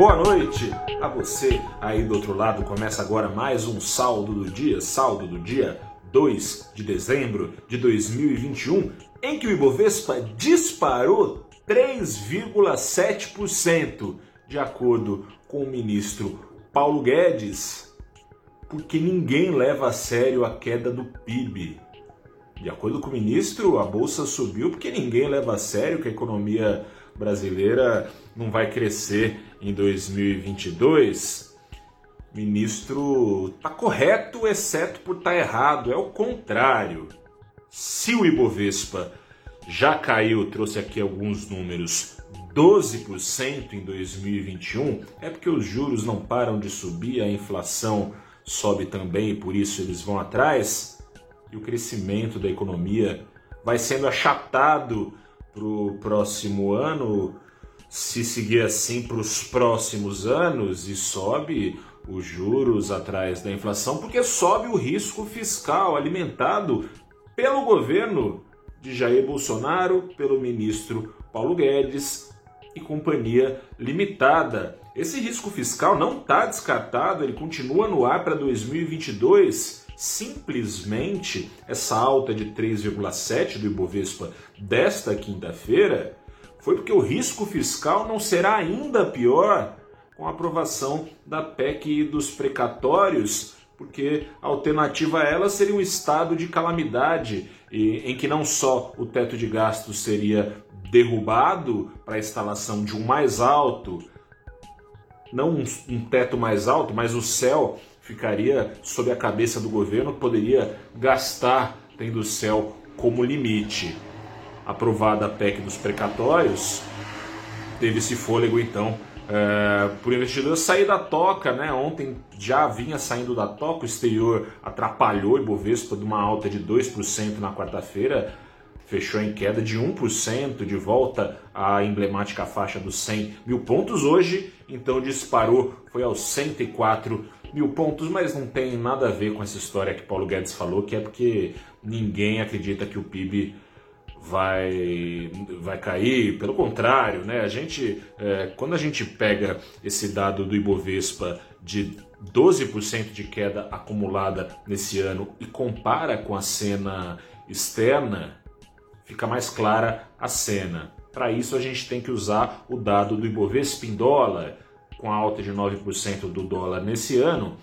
Boa noite a você aí do outro lado. Começa agora mais um saldo do dia, saldo do dia 2 de dezembro de 2021, em que o Ibovespa disparou 3,7%, de acordo com o ministro Paulo Guedes, porque ninguém leva a sério a queda do PIB. De acordo com o ministro, a bolsa subiu porque ninguém leva a sério que a economia brasileira não vai crescer em 2022. O ministro está correto, exceto por estar tá errado. É o contrário. Se o Ibovespa já caiu, trouxe aqui alguns números, 12% em 2021, é porque os juros não param de subir, a inflação sobe também e por isso eles vão atrás e o crescimento da economia vai sendo achatado para o próximo ano, se seguir assim para os próximos anos e sobe os juros atrás da inflação, porque sobe o risco fiscal alimentado pelo governo de Jair Bolsonaro, pelo ministro Paulo Guedes e companhia limitada. Esse risco fiscal não está descartado, ele continua no ar para 2022 simplesmente essa alta de 3,7 do Ibovespa desta quinta-feira foi porque o risco fiscal não será ainda pior com a aprovação da PEC dos precatórios, porque a alternativa a ela seria um estado de calamidade em que não só o teto de gastos seria derrubado para a instalação de um mais alto, não um teto mais alto, mas o céu ficaria sob a cabeça do governo, poderia gastar tendo o céu como limite. Aprovada a PEC dos precatórios, teve esse fôlego então é, por investidor sair da toca, né? Ontem já vinha saindo da toca, o exterior atrapalhou o Ibovespa de uma alta de 2% na quarta-feira, fechou em queda de 1%, de volta à emblemática faixa dos 100 mil pontos. Hoje, então, disparou, foi aos 104 mil pontos, mas não tem nada a ver com essa história que Paulo Guedes falou, que é porque ninguém acredita que o PIB vai, vai cair. Pelo contrário, né? A gente, é, quando a gente pega esse dado do Ibovespa de 12% de queda acumulada nesse ano e compara com a cena externa, fica mais clara a cena. Para isso a gente tem que usar o dado do Ibovespa em dólar com a alta de 9% do dólar nesse ano,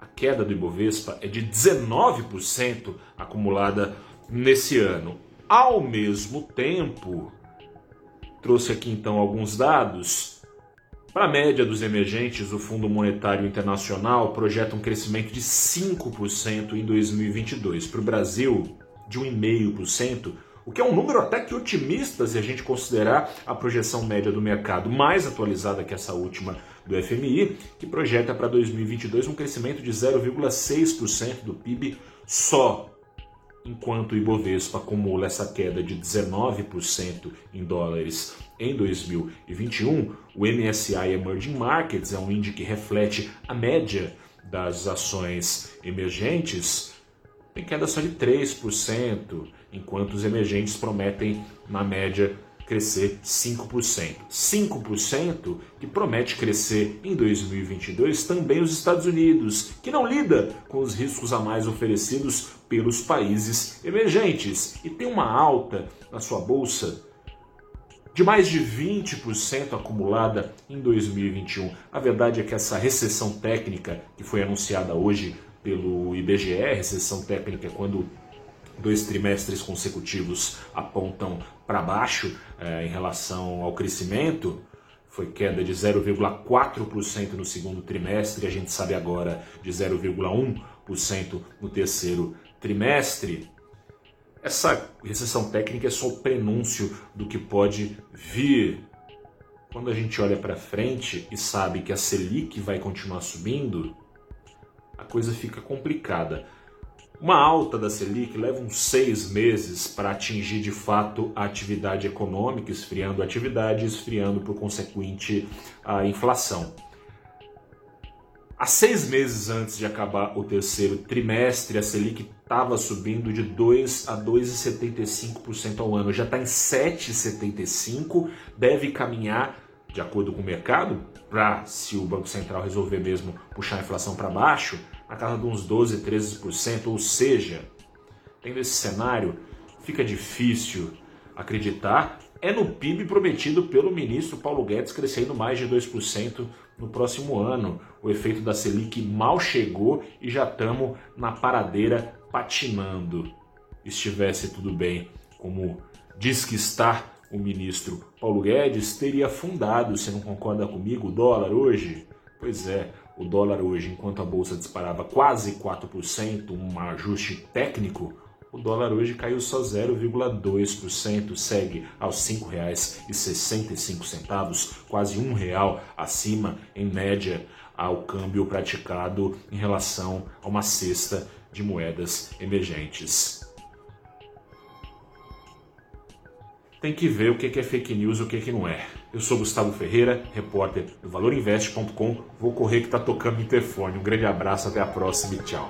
a queda do Ibovespa é de 19% acumulada nesse ano. Ao mesmo tempo, trouxe aqui então alguns dados. Para a média dos emergentes, o Fundo Monetário Internacional projeta um crescimento de 5% em 2022. Para o Brasil, de 1,5% o que é um número até que otimista se a gente considerar a projeção média do mercado mais atualizada que essa última do FMI, que projeta para 2022 um crescimento de 0,6% do PIB só. Enquanto o Ibovespa acumula essa queda de 19% em dólares em 2021, o MSCI Emerging Markets é um índice que reflete a média das ações emergentes, tem queda só de 3% enquanto os emergentes prometem, na média, crescer 5%. 5% que promete crescer em 2022 também os Estados Unidos, que não lida com os riscos a mais oferecidos pelos países emergentes e tem uma alta na sua bolsa de mais de 20% acumulada em 2021. A verdade é que essa recessão técnica que foi anunciada hoje pelo IBGE, recessão técnica é quando dois trimestres consecutivos apontam para baixo é, em relação ao crescimento. Foi queda de 0,4% no segundo trimestre, a gente sabe agora de 0,1% no terceiro trimestre. Essa recessão técnica é só o prenúncio do que pode vir. Quando a gente olha para frente e sabe que a Selic vai continuar subindo, a coisa fica complicada. Uma alta da Selic leva uns seis meses para atingir de fato a atividade econômica, esfriando a atividade, esfriando por consequente a inflação. Há seis meses antes de acabar o terceiro trimestre, a Selic estava subindo de 2 a 2,75% ao ano. Já está em 7,75%, deve caminhar de acordo com o mercado, para se o Banco Central resolver mesmo puxar a inflação para baixo, na casa de uns 12, 13%, ou seja, tendo esse cenário, fica difícil acreditar é no PIB prometido pelo ministro Paulo Guedes crescendo mais de 2% no próximo ano. O efeito da Selic mal chegou e já estamos na paradeira patinando. Estivesse tudo bem, como diz que está o ministro Paulo Guedes, teria fundado, você não concorda comigo, o dólar hoje? Pois é, o dólar hoje, enquanto a bolsa disparava quase 4%, um ajuste técnico, o dólar hoje caiu só 0,2%, segue aos R$ 5,65, quase um real acima, em média, ao câmbio praticado em relação a uma cesta de moedas emergentes. Tem que ver o que é fake news e o que não é. Eu sou Gustavo Ferreira, repórter do ValorInvest.com. Vou correr que está tocando o interfone. Um grande abraço, até a próxima e tchau.